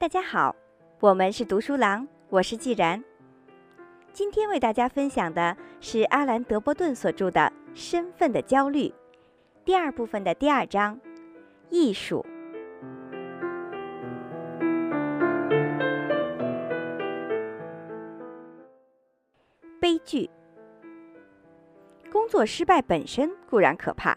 大家好，我们是读书郎，我是既然。今天为大家分享的是阿兰·德波顿所著的《身份的焦虑》第二部分的第二章——艺术。悲剧。工作失败本身固然可怕。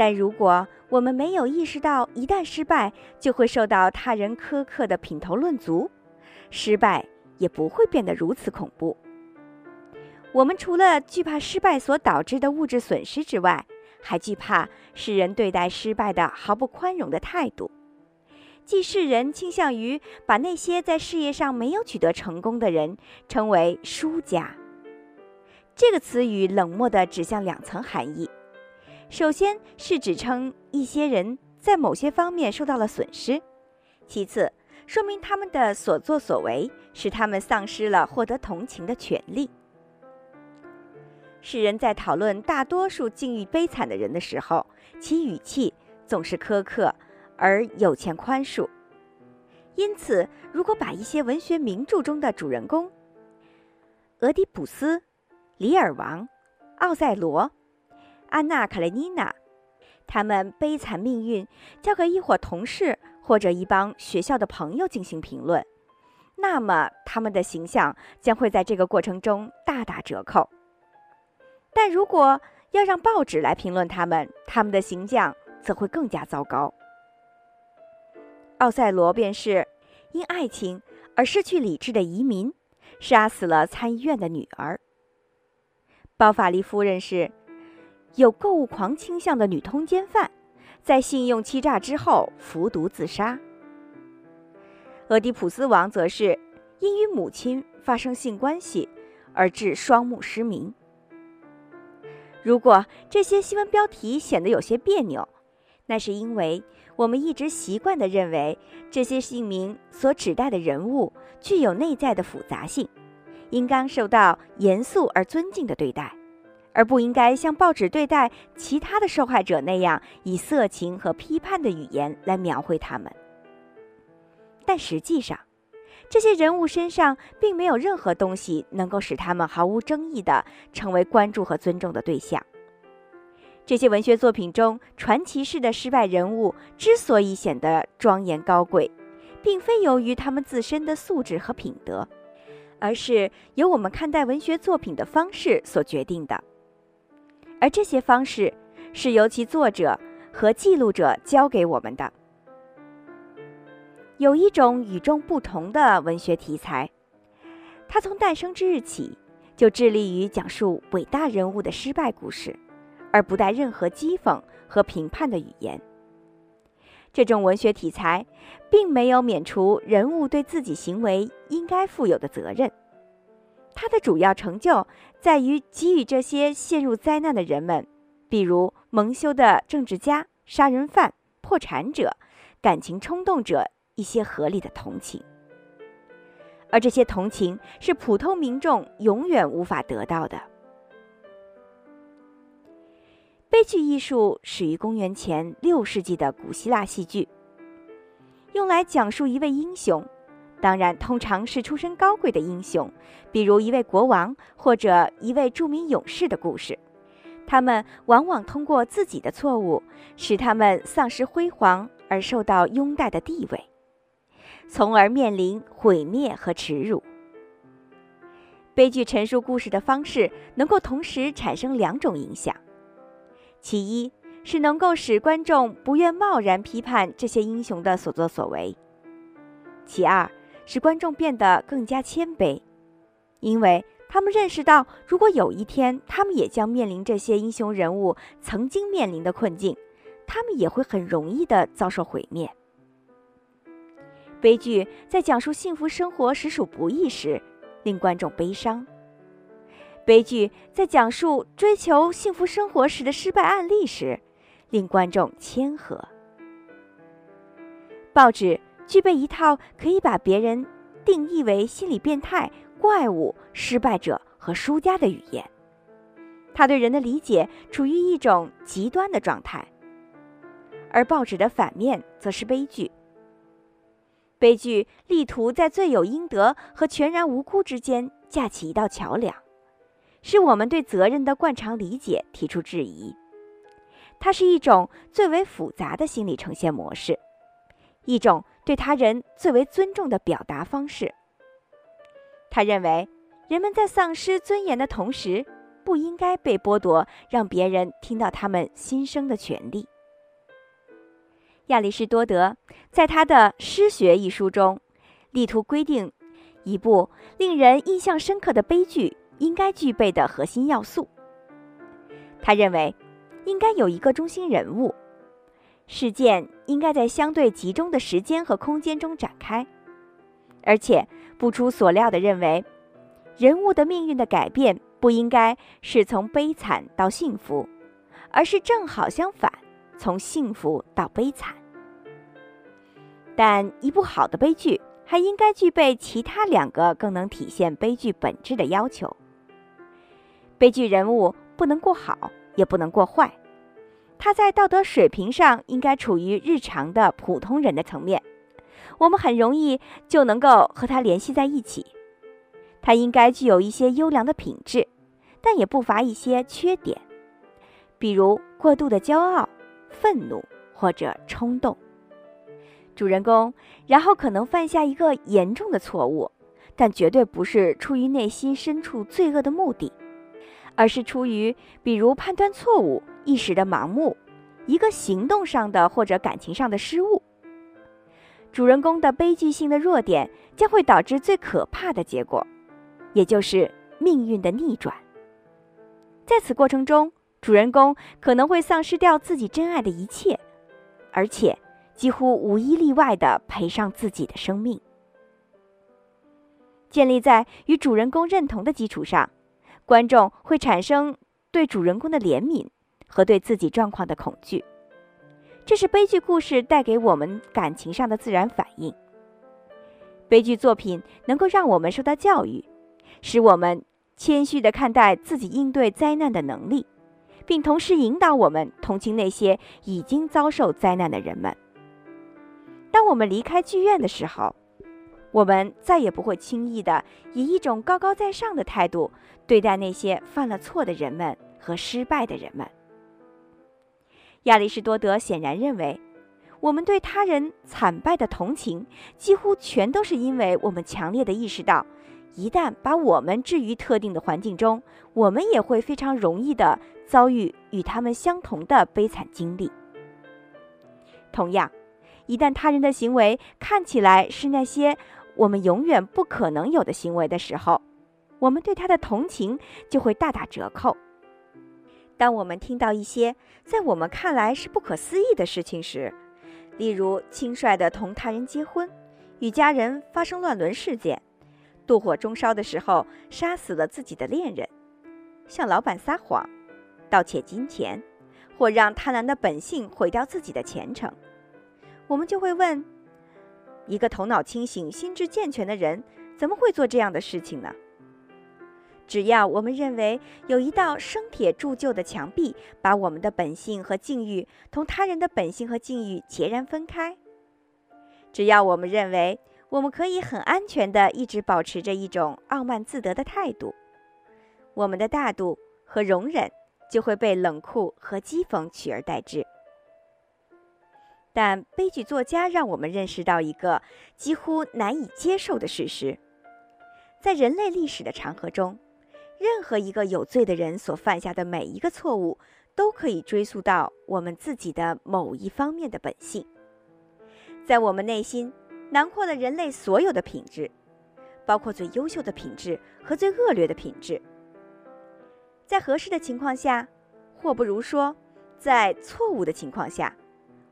但如果我们没有意识到一旦失败就会受到他人苛刻的品头论足，失败也不会变得如此恐怖。我们除了惧怕失败所导致的物质损失之外，还惧怕世人对待失败的毫不宽容的态度，即世人倾向于把那些在事业上没有取得成功的人称为输家。这个词语冷漠地指向两层含义。首先是指称一些人在某些方面受到了损失，其次说明他们的所作所为使他们丧失了获得同情的权利。世人在讨论大多数境遇悲惨的人的时候，其语气总是苛刻而有欠宽恕。因此，如果把一些文学名著中的主人公——俄狄浦斯、《李尔王》、奥赛罗，安娜·卡列尼娜，他们悲惨命运交给一伙同事或者一帮学校的朋友进行评论，那么他们的形象将会在这个过程中大打折扣。但如果要让报纸来评论他们，他们的形象则会更加糟糕。奥赛罗便是因爱情而失去理智的移民，杀死了参议院的女儿。包法利夫人是。有购物狂倾向的女通奸犯，在信用欺诈之后服毒自杀。俄狄浦斯王则是因与母亲发生性关系而致双目失明。如果这些新闻标题显得有些别扭，那是因为我们一直习惯地认为这些姓名所指代的人物具有内在的复杂性，应当受到严肃而尊敬的对待。而不应该像报纸对待其他的受害者那样，以色情和批判的语言来描绘他们。但实际上，这些人物身上并没有任何东西能够使他们毫无争议地成为关注和尊重的对象。这些文学作品中传奇式的失败人物之所以显得庄严高贵，并非由于他们自身的素质和品德，而是由我们看待文学作品的方式所决定的。而这些方式是由其作者和记录者教给我们的。有一种与众不同的文学题材，它从诞生之日起就致力于讲述伟大人物的失败故事，而不带任何讥讽和评判的语言。这种文学题材并没有免除人物对自己行为应该负有的责任。他的主要成就在于给予这些陷入灾难的人们，比如蒙羞的政治家、杀人犯、破产者、感情冲动者一些合理的同情，而这些同情是普通民众永远无法得到的。悲剧艺术始于公元前六世纪的古希腊戏剧，用来讲述一位英雄。当然，通常是出身高贵的英雄，比如一位国王或者一位著名勇士的故事。他们往往通过自己的错误，使他们丧失辉煌而受到拥戴的地位，从而面临毁灭和耻辱。悲剧陈述故事的方式能够同时产生两种影响：其一是能够使观众不愿贸然批判这些英雄的所作所为；其二。使观众变得更加谦卑，因为他们认识到，如果有一天他们也将面临这些英雄人物曾经面临的困境，他们也会很容易地遭受毁灭。悲剧在讲述幸福生活实属不易时，令观众悲伤；悲剧在讲述追求幸福生活时的失败案例时，令观众谦和。报纸。具备一套可以把别人定义为心理变态、怪物、失败者和输家的语言，他对人的理解处于一种极端的状态，而报纸的反面则是悲剧。悲剧力图在罪有应得和全然无辜之间架起一道桥梁，是我们对责任的惯常理解提出质疑。它是一种最为复杂的心理呈现模式，一种对他人最为尊重的表达方式。他认为，人们在丧失尊严的同时，不应该被剥夺让别人听到他们心声的权利。亚里士多德在他的《诗学》一书中，力图规定一部令人印象深刻的悲剧应该具备的核心要素。他认为，应该有一个中心人物，事件应该在相对集中的时间和空间中展开，而且不出所料的认为，人物的命运的改变不应该是从悲惨到幸福，而是正好相反，从幸福到悲惨。但一部好的悲剧还应该具备其他两个更能体现悲剧本质的要求：悲剧人物不能过好，也不能过坏，他在道德水平上应该处于日常的普通人的层面，我们很容易就能够和他联系在一起。他应该具有一些优良的品质，但也不乏一些缺点，比如过度的骄傲、愤怒或者冲动。主人公，然后可能犯下一个严重的错误，但绝对不是出于内心深处罪恶的目的，而是出于比如判断错误、一时的盲目、一个行动上的或者感情上的失误。主人公的悲剧性的弱点将会导致最可怕的结果，也就是命运的逆转。在此过程中，主人公可能会丧失掉自己真爱的一切，而且。几乎无一例外地赔上自己的生命。建立在与主人公认同的基础上，观众会产生对主人公的怜悯和对自己状况的恐惧。这是悲剧故事带给我们感情上的自然反应。悲剧作品能够让我们受到教育，使我们谦虚地看待自己应对灾难的能力，并同时引导我们同情那些已经遭受灾难的人们。当我们离开剧院的时候，我们再也不会轻易的以一种高高在上的态度对待那些犯了错的人们和失败的人们。亚里士多德显然认为，我们对他人惨败的同情，几乎全都是因为我们强烈的意识到，一旦把我们置于特定的环境中，我们也会非常容易的遭遇与他们相同的悲惨经历。同样。一旦他人的行为看起来是那些我们永远不可能有的行为的时候，我们对他的同情就会大打折扣。当我们听到一些在我们看来是不可思议的事情时，例如轻率的同他人结婚、与家人发生乱伦事件、妒火中烧的时候杀死了自己的恋人、向老板撒谎、盗窃金钱，或让贪婪的本性毁掉自己的前程。我们就会问：一个头脑清醒、心智健全的人，怎么会做这样的事情呢？只要我们认为有一道生铁铸就的墙壁，把我们的本性和境遇同他人的本性和境遇截然分开；只要我们认为我们可以很安全地一直保持着一种傲慢自得的态度，我们的大度和容忍就会被冷酷和讥讽取而代之。但悲剧作家让我们认识到一个几乎难以接受的事实：在人类历史的长河中，任何一个有罪的人所犯下的每一个错误，都可以追溯到我们自己的某一方面的本性。在我们内心囊括了人类所有的品质，包括最优秀的品质和最恶劣的品质。在合适的情况下，或不如说，在错误的情况下。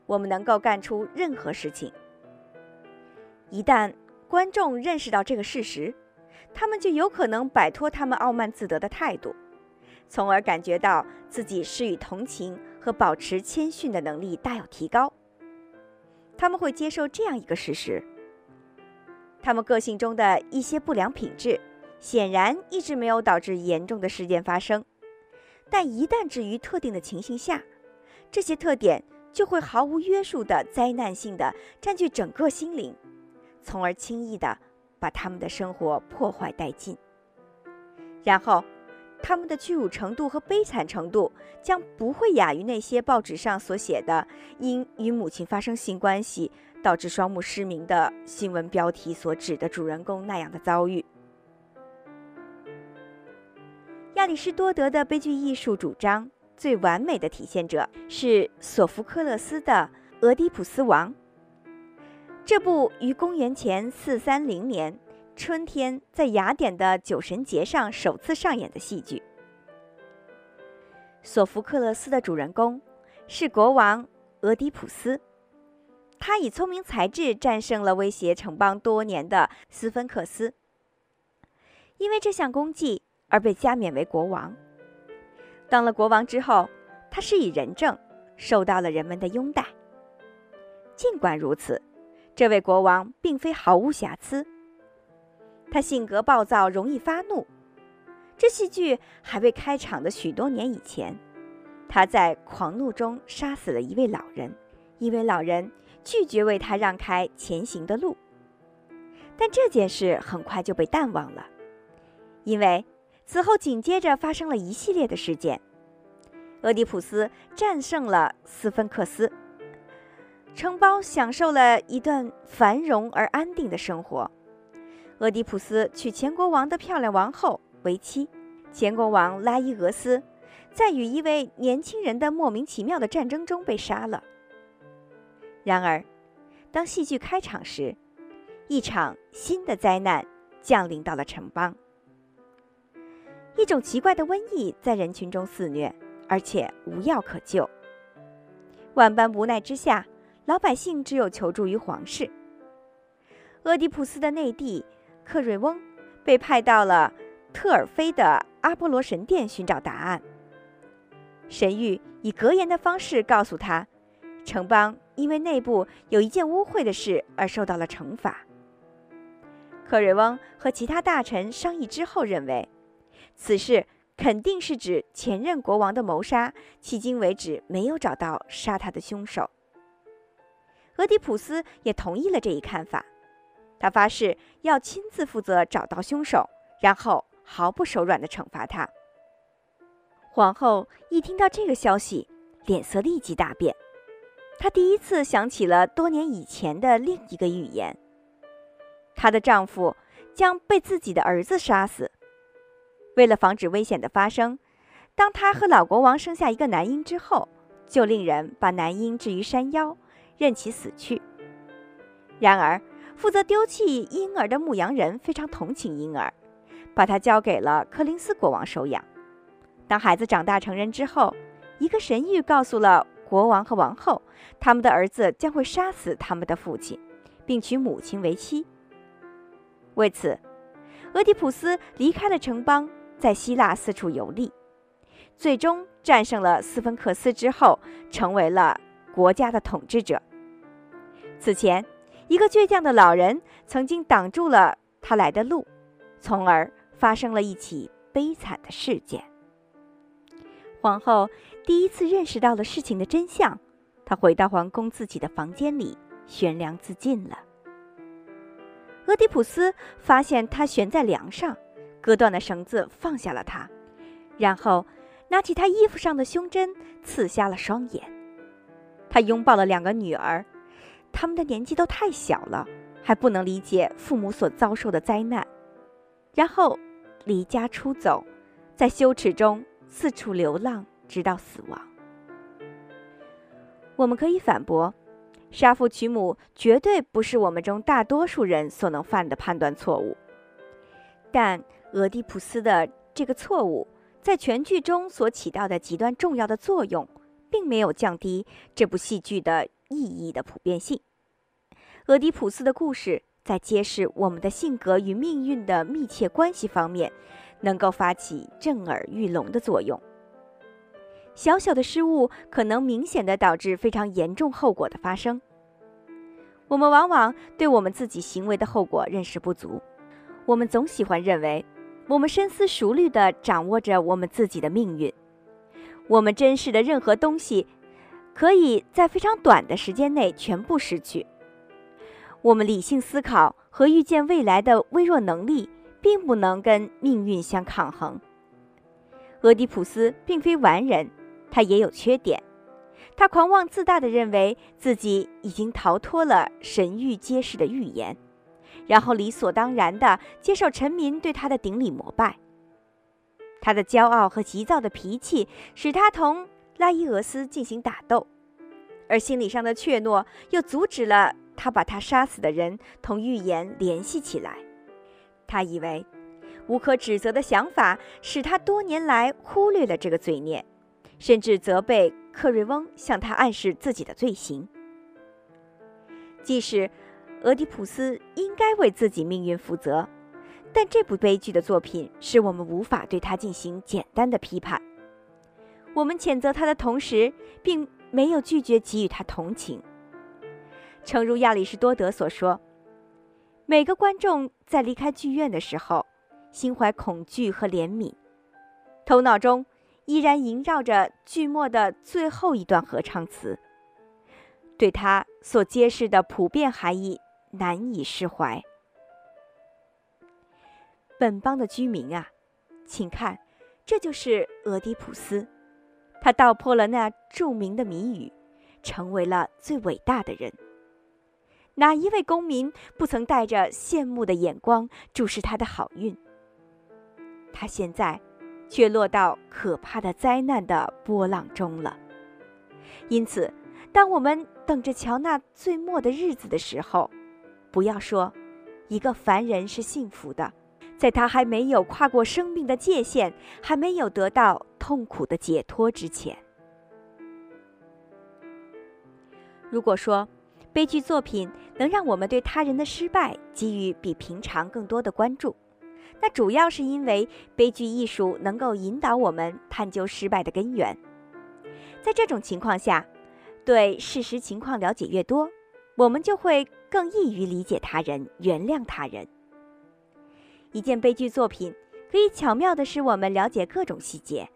我们能够干出任何事情。一旦观众认识到这个事实，他们就有可能摆脱他们傲慢自得的态度，从而感觉到自己施予同情和保持谦逊的能力大有提高。他们会接受这样一个事实：他们个性中的一些不良品质，显然一直没有导致严重的事件发生，但一旦置于特定的情形下，这些特点。就会毫无约束的灾难性的占据整个心灵，从而轻易的把他们的生活破坏殆尽。然后，他们的屈辱程度和悲惨程度将不会亚于那些报纸上所写的因与母亲发生性关系导致双目失明的新闻标题所指的主人公那样的遭遇。亚里士多德的悲剧艺术主张最完美的体现者是索福克勒斯的《俄狄浦斯王》。这部于公元前四三零年春天在雅典的酒神节上首次上演的戏剧。索福克勒斯的主人公是国王俄狄浦斯，他以聪明才智战胜了威胁城邦多年的斯芬克斯。因为这项功绩。而被加冕为国王。当了国王之后，他施以仁政，受到了人们的拥戴。尽管如此，这位国王并非毫无瑕疵。他性格暴躁，容易发怒。这戏剧还未开场的许多年以前，他在狂怒中杀死了一位老人，一位老人拒绝为他让开前行的路。但这件事很快就被淡忘了，因为。此后紧接着发生了一系列的事件，俄狄浦斯战胜了斯芬克斯，城邦享受了一段繁荣而安定的生活。俄狄浦斯娶前国王的漂亮王后为妻，前国王拉伊俄斯在与一位年轻人的莫名其妙的战争中被杀了。然而，当戏剧开场时，一场新的灾难降临到了城邦。一种奇怪的瘟疫在人群中肆虐，而且无药可救。万般无奈之下，老百姓只有求助于皇室。俄狄浦斯的内弟克瑞翁被派到了特尔菲的阿波罗神殿寻找答案。神谕以格言的方式告诉他，城邦因为内部有一件污秽的事而受到了惩罚。克瑞翁和其他大臣商议之后认为。此事肯定是指前任国王的谋杀，迄今为止没有找到杀他的凶手。俄狄浦斯也同意了这一看法，他发誓要亲自负责找到凶手，然后毫不手软地惩罚他。皇后一听到这个消息，脸色立即大变，她第一次想起了多年以前的另一个预言：她的丈夫将被自己的儿子杀死。为了防止危险的发生，当她和老国王生下一个男婴之后，就令人把男婴置于山腰，任其死去。然而，负责丢弃婴儿的牧羊人非常同情婴儿，把他交给了柯林斯国王收养。当孩子长大成人之后，一个神谕告诉了国王和王后，他们的儿子将会杀死他们的父亲，并娶母亲为妻。为此，俄狄浦斯离开了城邦。在希腊四处游历，最终战胜了斯芬克斯之后，成为了国家的统治者。此前，一个倔强的老人曾经挡住了他来的路，从而发生了一起悲惨的事件。皇后第一次认识到了事情的真相，她回到皇宫自己的房间里悬梁自尽了。俄狄浦斯发现她悬在梁上。割断了绳子放下了他，然后拿起他衣服上的胸针刺瞎了双眼。他拥抱了两个女儿，他们的年纪都太小了，还不能理解父母所遭受的灾难。然后离家出走，在羞耻中四处流浪，直到死亡。我们可以反驳，杀父娶母绝对不是我们中大多数人所能犯的判断错误，但。俄狄浦斯的这个错误在全剧中所起到的极端重要的作用，并没有降低这部戏剧的意义的普遍性。俄狄浦斯的故事在揭示我们的性格与命运的密切关系方面，能够发起震耳欲聋的作用。小小的失误可能明显的导致非常严重后果的发生。我们往往对我们自己行为的后果认识不足，我们总喜欢认为。我们深思熟虑地掌握着我们自己的命运。我们珍视的任何东西，可以在非常短的时间内全部失去。我们理性思考和预见未来的微弱能力，并不能跟命运相抗衡。俄狄浦斯并非完人，他也有缺点。他狂妄自大地认为自己已经逃脱了神谕揭示的预言，然后理所当然地接受臣民对他的顶礼膜拜。他的骄傲和急躁的脾气使他同拉伊俄斯进行打斗，而心理上的怯懦又阻止了他把他杀死的人同预言联系起来。他以为无可指责的想法使他多年来忽略了这个罪孽，甚至责备克瑞翁向他暗示自己的罪行。即使俄狄浦斯应该为自己命运负责。但这部悲剧的作品使我们无法对他进行简单的批判。我们谴责他的同时，并没有拒绝给予他同情。诚如亚里士多德所说：“每个观众在离开剧院的时候，心怀恐惧和怜悯，头脑中依然萦绕着剧末的最后一段合唱词，对他所揭示的普遍含义难以释怀。”本邦的居民啊，请看，这就是俄狄浦斯，他道破了那著名的谜语，成为了最伟大的人。哪一位公民不曾带着羡慕的眼光注视他的好运？他现在却落到可怕的灾难的波浪中了。因此，当我们等着瞧那最末的日子的时候，不要说一个凡人是幸福的。在他还没有跨过生命的界限，还没有得到痛苦的解脱之前，如果说悲剧作品能让我们对他人的失败给予比平常更多的关注，那主要是因为悲剧艺术能够引导我们探究失败的根源。在这种情况下，对事实情况了解越多，我们就会更易于理解他人，原谅他人。一件悲剧作品可以巧妙地使我们了解各种细节，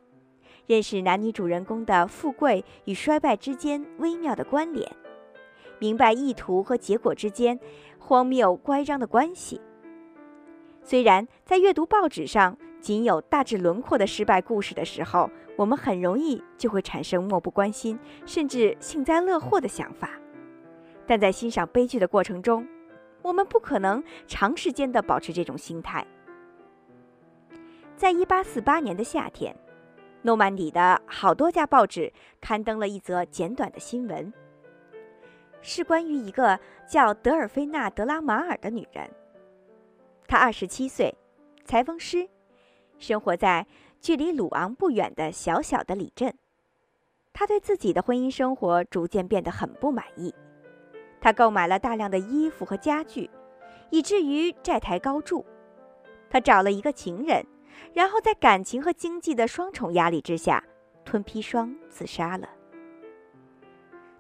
认识男女主人公的富贵与衰败之间微妙的关联，明白意图和结果之间荒谬乖张的关系。虽然在阅读报纸上仅有大致轮廓的失败故事的时候，我们很容易就会产生漠不关心甚至幸灾乐祸的想法，但在欣赏悲剧的过程中，我们不可能长时间的保持这种心态。在一八四八年的夏天，诺曼底的好多家报纸刊登了一则简短的新闻，是关于一个叫德尔菲娜·德拉马尔的女人。她二十七岁，裁缝师，生活在距离鲁昂不远的小小的里镇。她对自己的婚姻生活逐渐变得很不满意。他购买了大量的衣服和家具，以至于债台高筑。他找了一个情人，然后在感情和经济的双重压力之下，吞砒霜自杀了。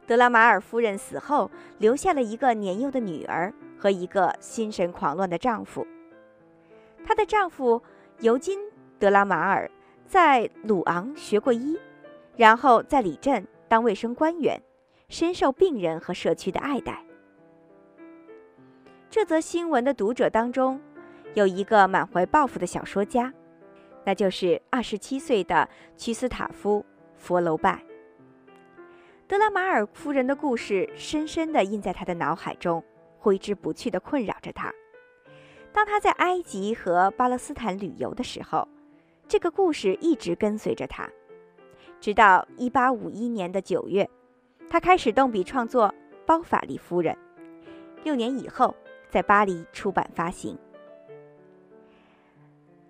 德拉马尔夫人死后，留下了一个年幼的女儿和一个心神狂乱的丈夫。她的丈夫尤金·德拉马尔在鲁昂学过医，然后在里镇当卫生官员。深受病人和社区的爱戴。这则新闻的读者当中，有一个满怀抱负的小说家，那就是二十七岁的屈斯塔夫·佛楼拜。德拉马尔夫人的故事深深地印在他的脑海中，挥之不去地困扰着他。当他在埃及和巴勒斯坦旅游的时候，这个故事一直跟随着他，直到一八五一年的九月。他开始动笔创作《包法利夫人》，六年以后在巴黎出版发行。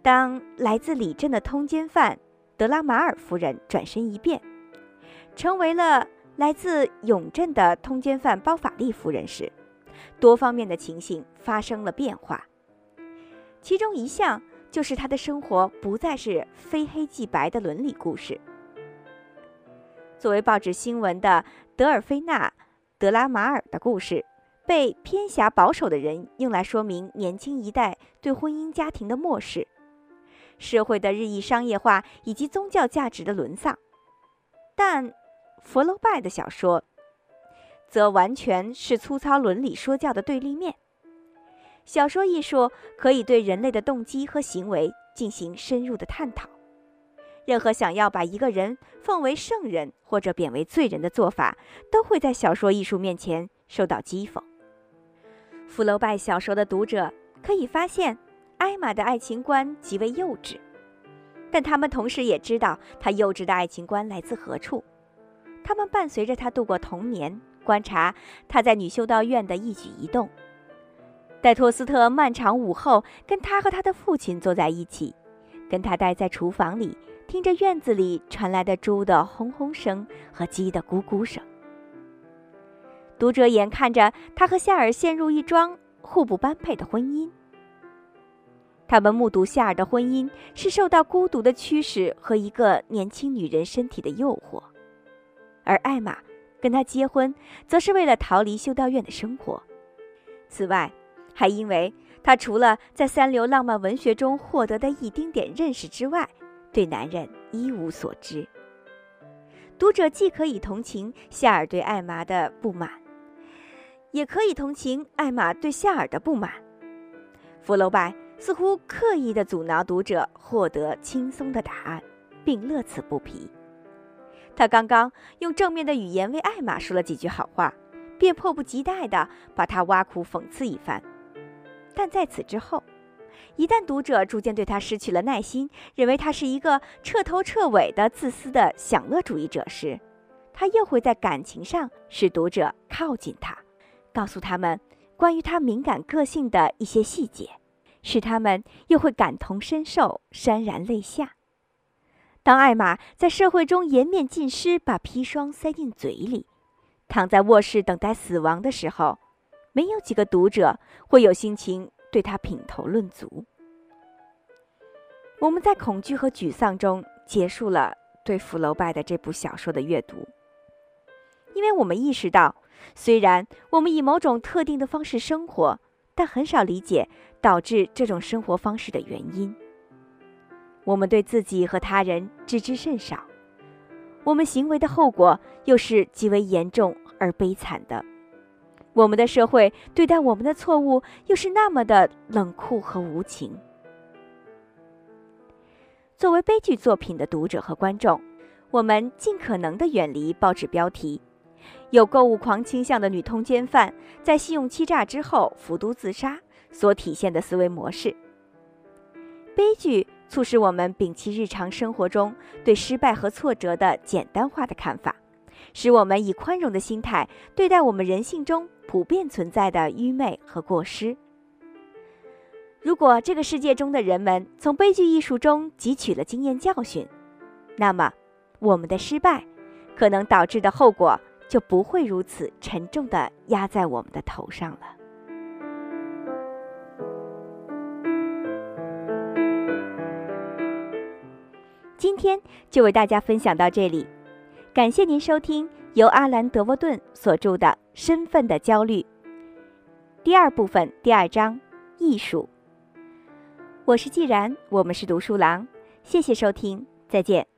当来自里镇的通奸犯德拉马尔夫人转身一变，成为了来自永镇的通奸犯包法利夫人时，多方面的情形发生了变化。其中一项就是他的生活不再是非黑即白的伦理故事。作为报纸新闻的德尔菲娜·德拉马尔的故事，被偏狭保守的人用来说明年轻一代对婚姻家庭的漠视、社会的日益商业化以及宗教价值的沦丧。但佛楼拜的小说则完全是粗糙伦理说教的对立面。小说艺术可以对人类的动机和行为进行深入的探讨。任何想要把一个人奉为圣人或者贬为罪人的做法，都会在小说艺术面前受到讥讽。福楼拜小说的读者可以发现，艾玛的爱情观极为幼稚，但他们同时也知道他幼稚的爱情观来自何处。他们伴随着他度过童年，观察他在女修道院的一举一动。戴托斯特漫长午后，跟他和他的父亲坐在一起，跟他待在厨房里，听着院子里传来的猪的轰轰声和鸡的咕咕声。读者眼看着他和夏尔陷入一桩互不般配的婚姻。他们目睹夏尔的婚姻是受到孤独的驱使和一个年轻女人身体的诱惑，而艾玛跟他结婚，则是为了逃离修道院的生活。此外，还因为他除了在三流浪漫文学中获得的一丁点认识之外，对男人一无所知。读者既可以同情夏尔对艾玛的不满，也可以同情艾玛对夏尔的不满。福楼拜似乎刻意的阻挠读者获得轻松的答案，并乐此不疲。他刚刚用正面的语言为艾玛说了几句好话，便迫不及待地把他挖苦讽刺一番。但在此之后，一旦读者逐渐对他失去了耐心，认为他是一个彻头彻尾的自私的享乐主义者时，他又会在感情上使读者靠近他，告诉他们关于他敏感个性的一些细节，使他们又会感同身受，潸然泪下。当艾玛在社会中颜面尽失，把砒霜塞进嘴里，躺在卧室等待死亡的时候。没有几个读者会有心情对他品头论足。我们在恐惧和沮丧中结束了对福楼拜的这部小说的阅读，因为我们意识到，虽然我们以某种特定的方式生活，但很少理解导致这种生活方式的原因。我们对自己和他人知之甚少，我们行为的后果又是极为严重而悲惨的。我们的社会对待我们的错误又是那么的冷酷和无情。作为悲剧作品的读者和观众，我们尽可能的远离报纸标题：有购物狂倾向的女通奸犯在信用欺诈之后服毒自杀所体现的思维模式。悲剧促使我们摒弃日常生活中对失败和挫折的简单化的看法，使我们以宽容的心态对待我们人性中。普遍存在的愚昧和过失。如果这个世界中的人们从悲剧艺术中汲取了经验教训，那么我们的失败可能导致的后果就不会如此沉重的压在我们的头上了。今天就为大家分享到这里，感谢您收听由阿兰·德沃顿所著的。身份的焦虑。第二部分，第二章，艺术。我是既然，我们是读书郎，谢谢收听，再见。